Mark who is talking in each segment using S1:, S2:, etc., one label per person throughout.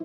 S1: は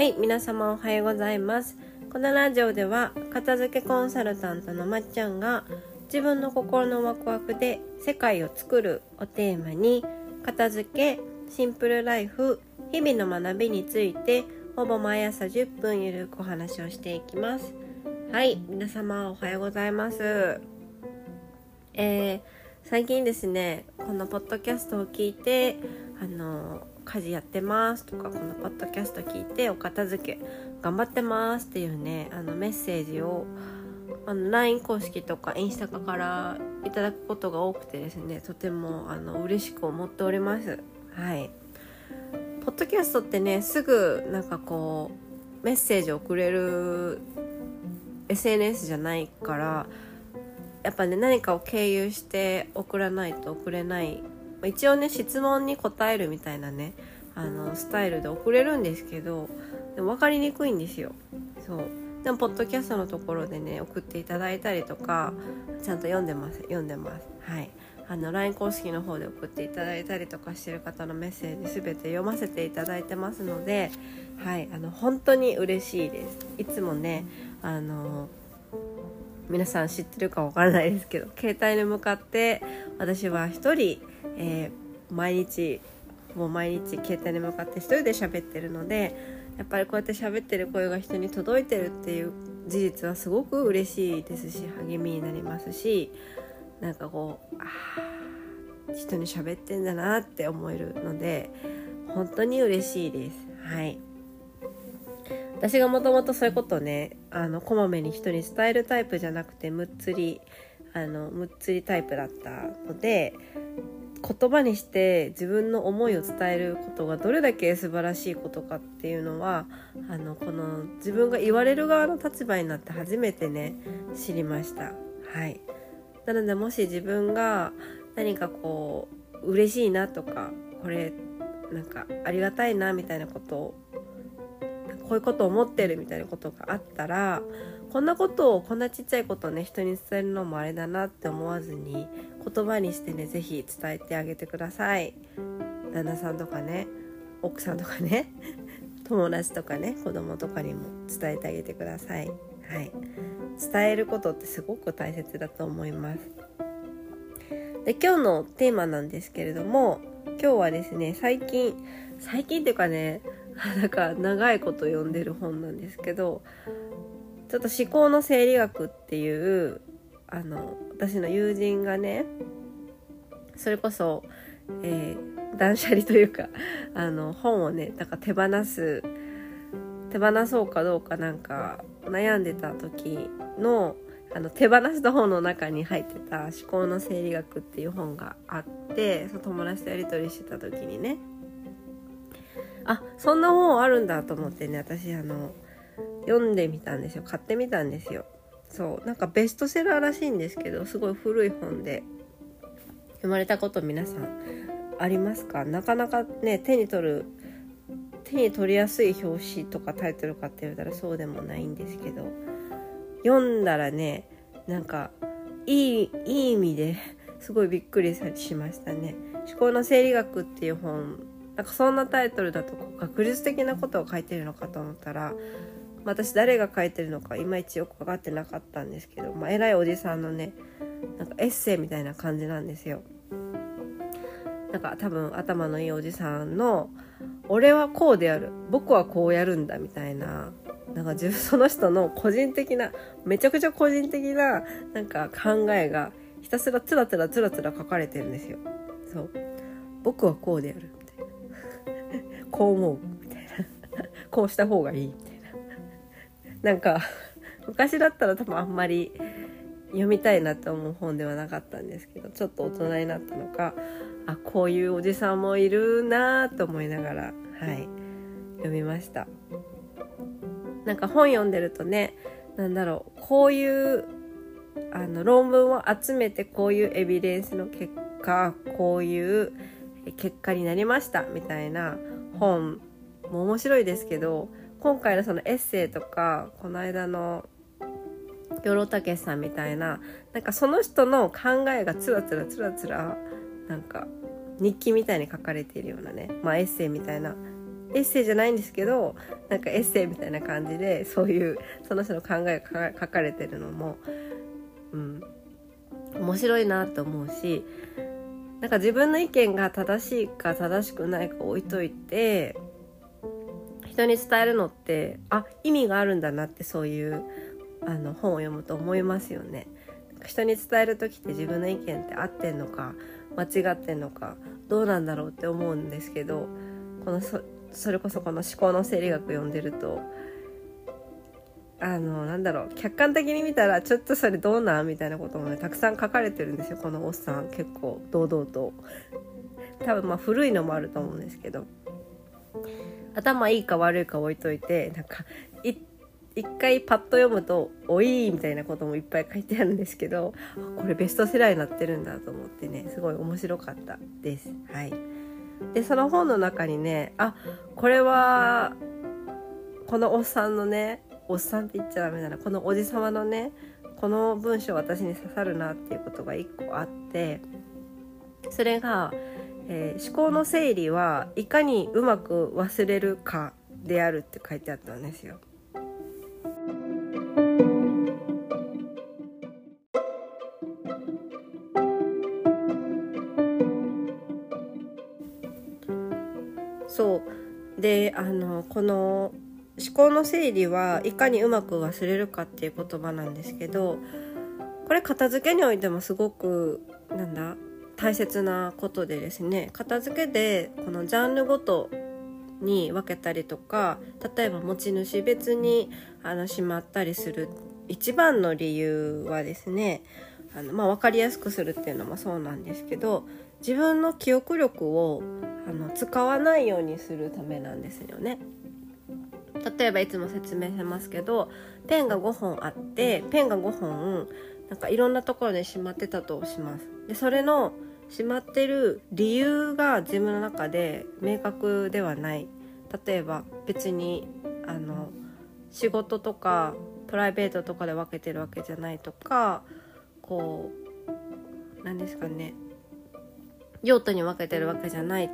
S1: い皆様おはようございます。このラジオでは片付けコンサルタントのまっちゃんが自分の心のワクワクで世界を作るをテーマに片付けシンプルライフ日々の学びについてほぼ毎朝10分ゆるくお話をしていきます。はい皆様おはようございます。えー、最近ですねこのポッドキャストを聞いてあの家事やってますとかこのポッドキャスト聞いてお片付け頑張ってますっていうねあのメッセージをあの LINE 公式とかインスタからいただくことが多くてですねとてもあの嬉しく思っております。はい。ポッドキャストってねすぐなんかこうメッセージを送れる SNS じゃないからやっぱね何かを経由して送らないと送れない。一応ね質問に答えるみたいなねあのスタイルで送れるんですけどでも分かりにくいんですよ。そう。でもポッドキャストのところでね送っていただいたりとかちゃんと読んでます読んでます。はい。あの LINE 公式の方で送っていただいたりとかしてる方のメッセージ全て読ませていただいてますのではい。あの本当に嬉しいです。いつもねあの皆さん知ってるかわからないですけど携帯に向かって私は一人、えー、毎日もう毎日携帯に向かって一人で喋ってるのでやっぱりこうやって喋ってる声が人に届いてるっていう事実はすごく嬉しいですし励みになりますしなんかこうあ人に喋ってんだなって思えるので本当に嬉しいです。はい私がもともとそういうことをねあのこまめに人に伝えるタイプじゃなくてむっつりあのむっつりタイプだったので言葉にして自分の思いを伝えることがどれだけ素晴らしいことかっていうのはあのこの自分が言われる側の立場になって初めてね知りました。はいなのでもし自分が何かこう嬉しいなとかこれなんかありがたいなみたいなことをこういうこと思ってるみたいなことがあったらこんなことをこんなちっちゃいことをね人に伝えるのもあれだなって思わずに言葉にしてね是非伝えてあげてください。旦那さんとかね奥さんとかね 友達とかね子供とかにも伝えてあげてください。はい。伝えることってすごく大切だと思います。で今日のテーマなんですけれども今日はですね最近最近っていうかね なんか長いこと読んでる本なんですけどちょっと思考の生理学っていうあの私の友人がねそれこそ、えー、断捨離というかあの本をねなんか手放す手放そうかどうかなんか悩んでた時のあの手放した本の中に入ってた「思考の生理学」っていう本があってその友達とやり取りしてた時にねあそんな本あるんだと思ってね私あの読んでみたんですよ。買ってみたんですよ。そうなんかベストセラーらしいんですけどすごい古い本で読まれたこと皆さんありますか？なかなかね手に取る手に取りやすい表紙とかタイトルかって言われたらそうでもないんですけど読んだらねなんかいいいい意味ですごいびっくりしましたね。思考の生理学っていう本なんかそんなタイトルだと学術的なことを書いてるのかと思ったら私誰が書いてるのかいまいちよく分かってなかったんですけど、まあ、偉いおじさんのねなんかエッセイみたいな感じなんですよ。なんか多分頭のいいおじさんの「俺はこうである僕はこうやるんだ」みたいななんか自分その人の個人的なめちゃくちゃ個人的ななんか考えがひたすらつらつらつらつら書かれてるんですよ。そう僕はこうであるこう思うみたいな。こうした方がいい。みたいななんか昔だったら多分あんまり読みたいなって思う本ではなかったんですけどちょっと大人になったのかあこういうおじさんもいるなと思いながらはい読みました。なんか本読んでるとね何だろうこういうあの論文を集めてこういうエビデンスの結果こういう結果になりましたみたいな本も面白いですけど今回のそのエッセイとかこの間の養老たけさんみたいななんかその人の考えがつらつらつらつらなんか日記みたいに書かれているようなね、まあ、エッセイみたいなエッセイじゃないんですけどなんかエッセイみたいな感じでそういうその人の考えが書かれてるのも、うん、面白いなと思うしなんか自分の意見が正しいか正しくないか置いといて人に伝えるのってあ意味があるんだなってそういうあの本を読むと思いますよね。人に伝える時って自分の意見って合ってんのか間違ってんのかどうなんだろうって思うんですけどこのそれこそこの思考の生理学読んでるとあのなんだろう客観的に見たらちょっとそれどうなんみたいなこともねたくさん書かれてるんですよこのおっさん結構堂々と多分まあ古いのもあると思うんですけど頭いいか悪いか置いといてなんか一回パッと読むと「おい!」みたいなこともいっぱい書いてあるんですけどこれベストセラーになってるんだと思ってねすごい面白かったです。はい、でその本の中にねあこれはこのおっさんのねおっさんって言っちゃダメだなこのおじさまのねこの文章私に刺さるなっていうことが一個あってそれが、えー、思考の整理はいかにうまく忘れるかであるって書いてあったんですよ。そうであのこの思考の整理はいかにうまく忘れるかっていう言葉なんですけどこれ片付けにおいてもすごくなんだ大切なことでですね片付けでこのジャンルごとに分けたりとか例えば持ち主別にあのしまったりする一番の理由はですねあの、まあ、分かりやすくするっていうのもそうなんですけど自分の記憶力をあの使わないようにするためなんですよね。例えばいつも説明しますけどペンが5本あってペンが5本なんかいろんなところでしまってたとします。でそれのしまってる理由が自分の中で明確ではない。例えば別にあの仕事とかプライベートとかで分けてるわけじゃないとかこう何ですかね。用途に分けてるわけじゃない。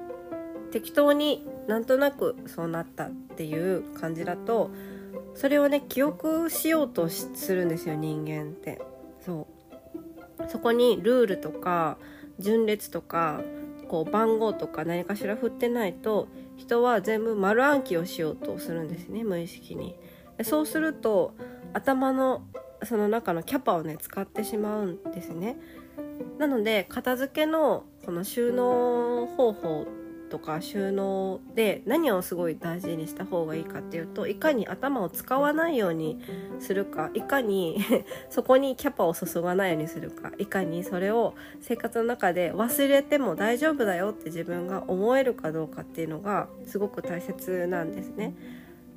S1: 適当になんとなくそうなったっていう感じだとそれをね記憶しようとするんですよ人間って。そう。そこにルールとか順列とかこう番号とか何かしら振ってないと人は全部丸暗記をしようとするんですね無意識に。そうすると頭のその中のキャパをね使ってしまうんですね。なので片付けのこの収納方法とか収納で何をすごい大事にした方がいいかっていうといかに頭を使わないようにするかいかに そこにキャパを注がないようにするかいかにそれを生活の中で忘れても大丈夫だよって自分が思えるかどうかっていうのがすごく大切なんですね。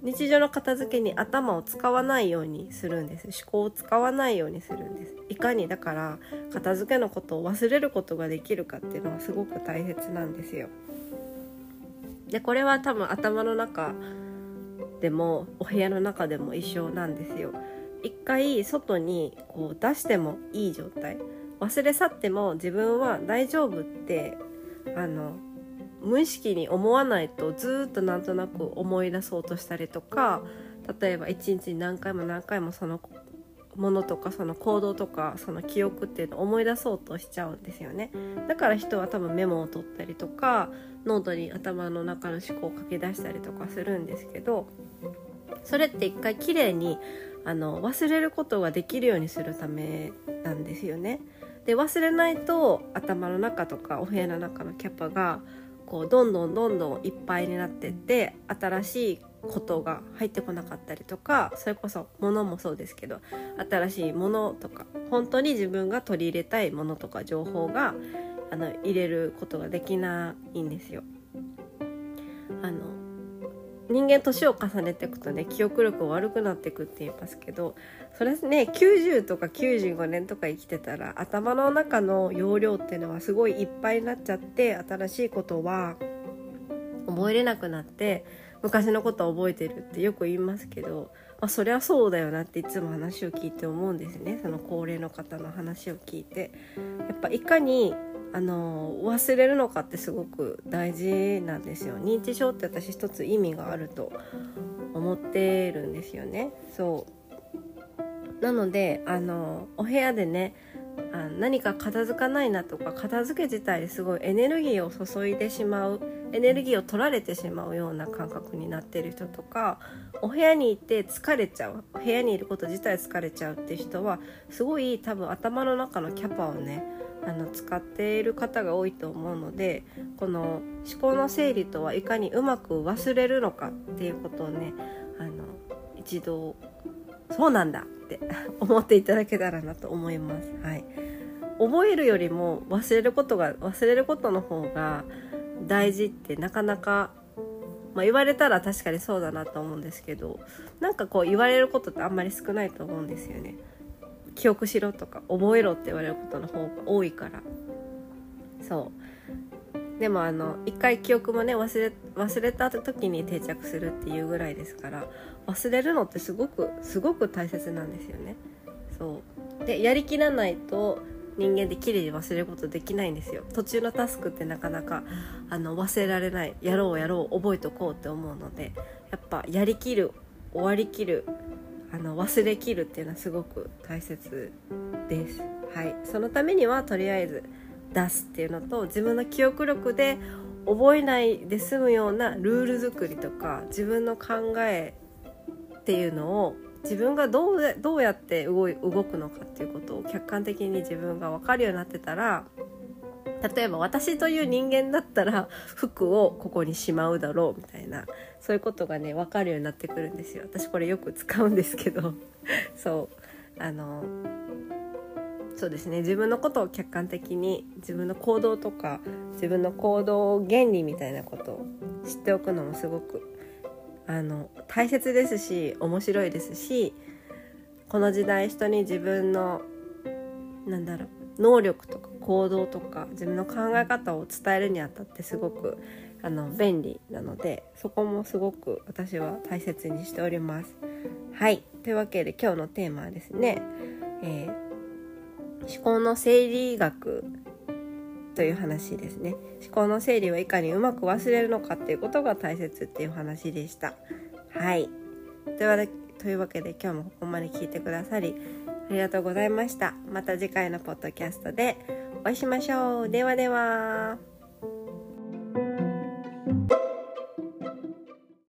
S1: 日常の片付けに頭を使わないようにするんです。思考を使わないようにするんです。いかにだから片付けのことを忘れることができるかっていうのはすごく大切なんですよ。でこれは多分頭の中でもお部屋の中でも一緒なんですよ。一回外にこう出してもいい状態。忘れ去っても自分は大丈夫ってあの無意識に思わないとずっとなんとなく思い出そうとしたりとか例えば一日に何回も何回もそのものとかその行動とかその記憶っていうのを思い出そうとしちゃうんですよね。だから人は多分メモを取ったりとかノートに頭の中の思考を書き出したりとかするんですけどそれって一回きれいにあの忘れることができるようにするためなんですよね。で忘れないと頭の中とかお部屋の中のキャパがこうどんどんどんどんいっぱいになってって新しいことが入ってこなかったりとかそれこそ物もそうですけど新しいものとか本当に自分が取り入れたいものとか情報があの入れることができないんですよ。あの人間年を重ねていくとね記憶力悪くなっていくって言いますけどそれね90とか95年とか生きてたら頭の中の容量っていうのはすごいいっぱいになっちゃって新しいことは覚えれなくなって昔のことは覚えてるってよく言いますけど、まあ、そりゃそうだよなっていつも話を聞いて思うんですね。その高齢の方の話を聞いて。やっぱいかにあの忘れるのかってすごく大事なんですよ。認知症って私一つ意味があると思ってるんですよね。そう。なのであのお部屋でねあ何か片付かないなとか片付け自体すごいエネルギーを注いでしまうエネルギーを取られてしまうような感覚になってる人とかお部屋にいて疲れちゃう部屋にいること自体疲れちゃうって人はすごい多分頭の中のキャパをねあの使っている方が多いと思うのでこの思考の整理とはいかにうまく忘れるのかっていうことをねあの一度そうなんだって 思っていただけたらなと思います。はい、覚えるよりも忘れることが忘れることの方が大事ってなかなか、まあ、言われたら確かにそうだなと思うんですけどなんかこう言われることってあんまり少ないと思うんですよね。記憶しろとか覚えろって言われることの方が多いからそうでもあの一回記憶もね忘れ忘れた時に定着するっていうぐらいですから忘れるのってすごくすごく大切なんですよね。そう。でやりきらないと人間で綺麗に忘れることできないんですよ。途中のタスクってなかなかあの忘れられない。やろうやろう覚えとこうって思うのでやっぱやりきる終わりきるあの忘れきるっていうのはすごく大切です。はい、そのためにはとりあえず出すっていうのと自分の記憶力で覚えないで済むようなルール作りとか自分の考えっていうのを自分がどうどうやって動い動くのかっていうことを客観的に自分が分かるようになってたら例えば私という人間だったら服をここにしまうだろうみたいなそういうことがね分かるようになってくるんですよ。私これよく使うんですけど。そう。あのそうですね。自分のことを客観的に自分の行動とか自分の行動原理みたいなことを知っておくのもすごくあの大切ですし面白いですしこの時代人に自分のなんだろう能力とか行動とか自分の考え方を伝えるにあたってすごくあの便利なのでそこもすごく私は大切にしております。はいというわけで今日のテーマはですね、えー、思考の整理学という話ですね。思考の整理をいかにうまく忘れるのかっていうことが大切っていう話でした。はい。というわけで今日もここまで聞いてくださりありがとうございました。また次回のポッドキャストでお会いしましょう。ではでは。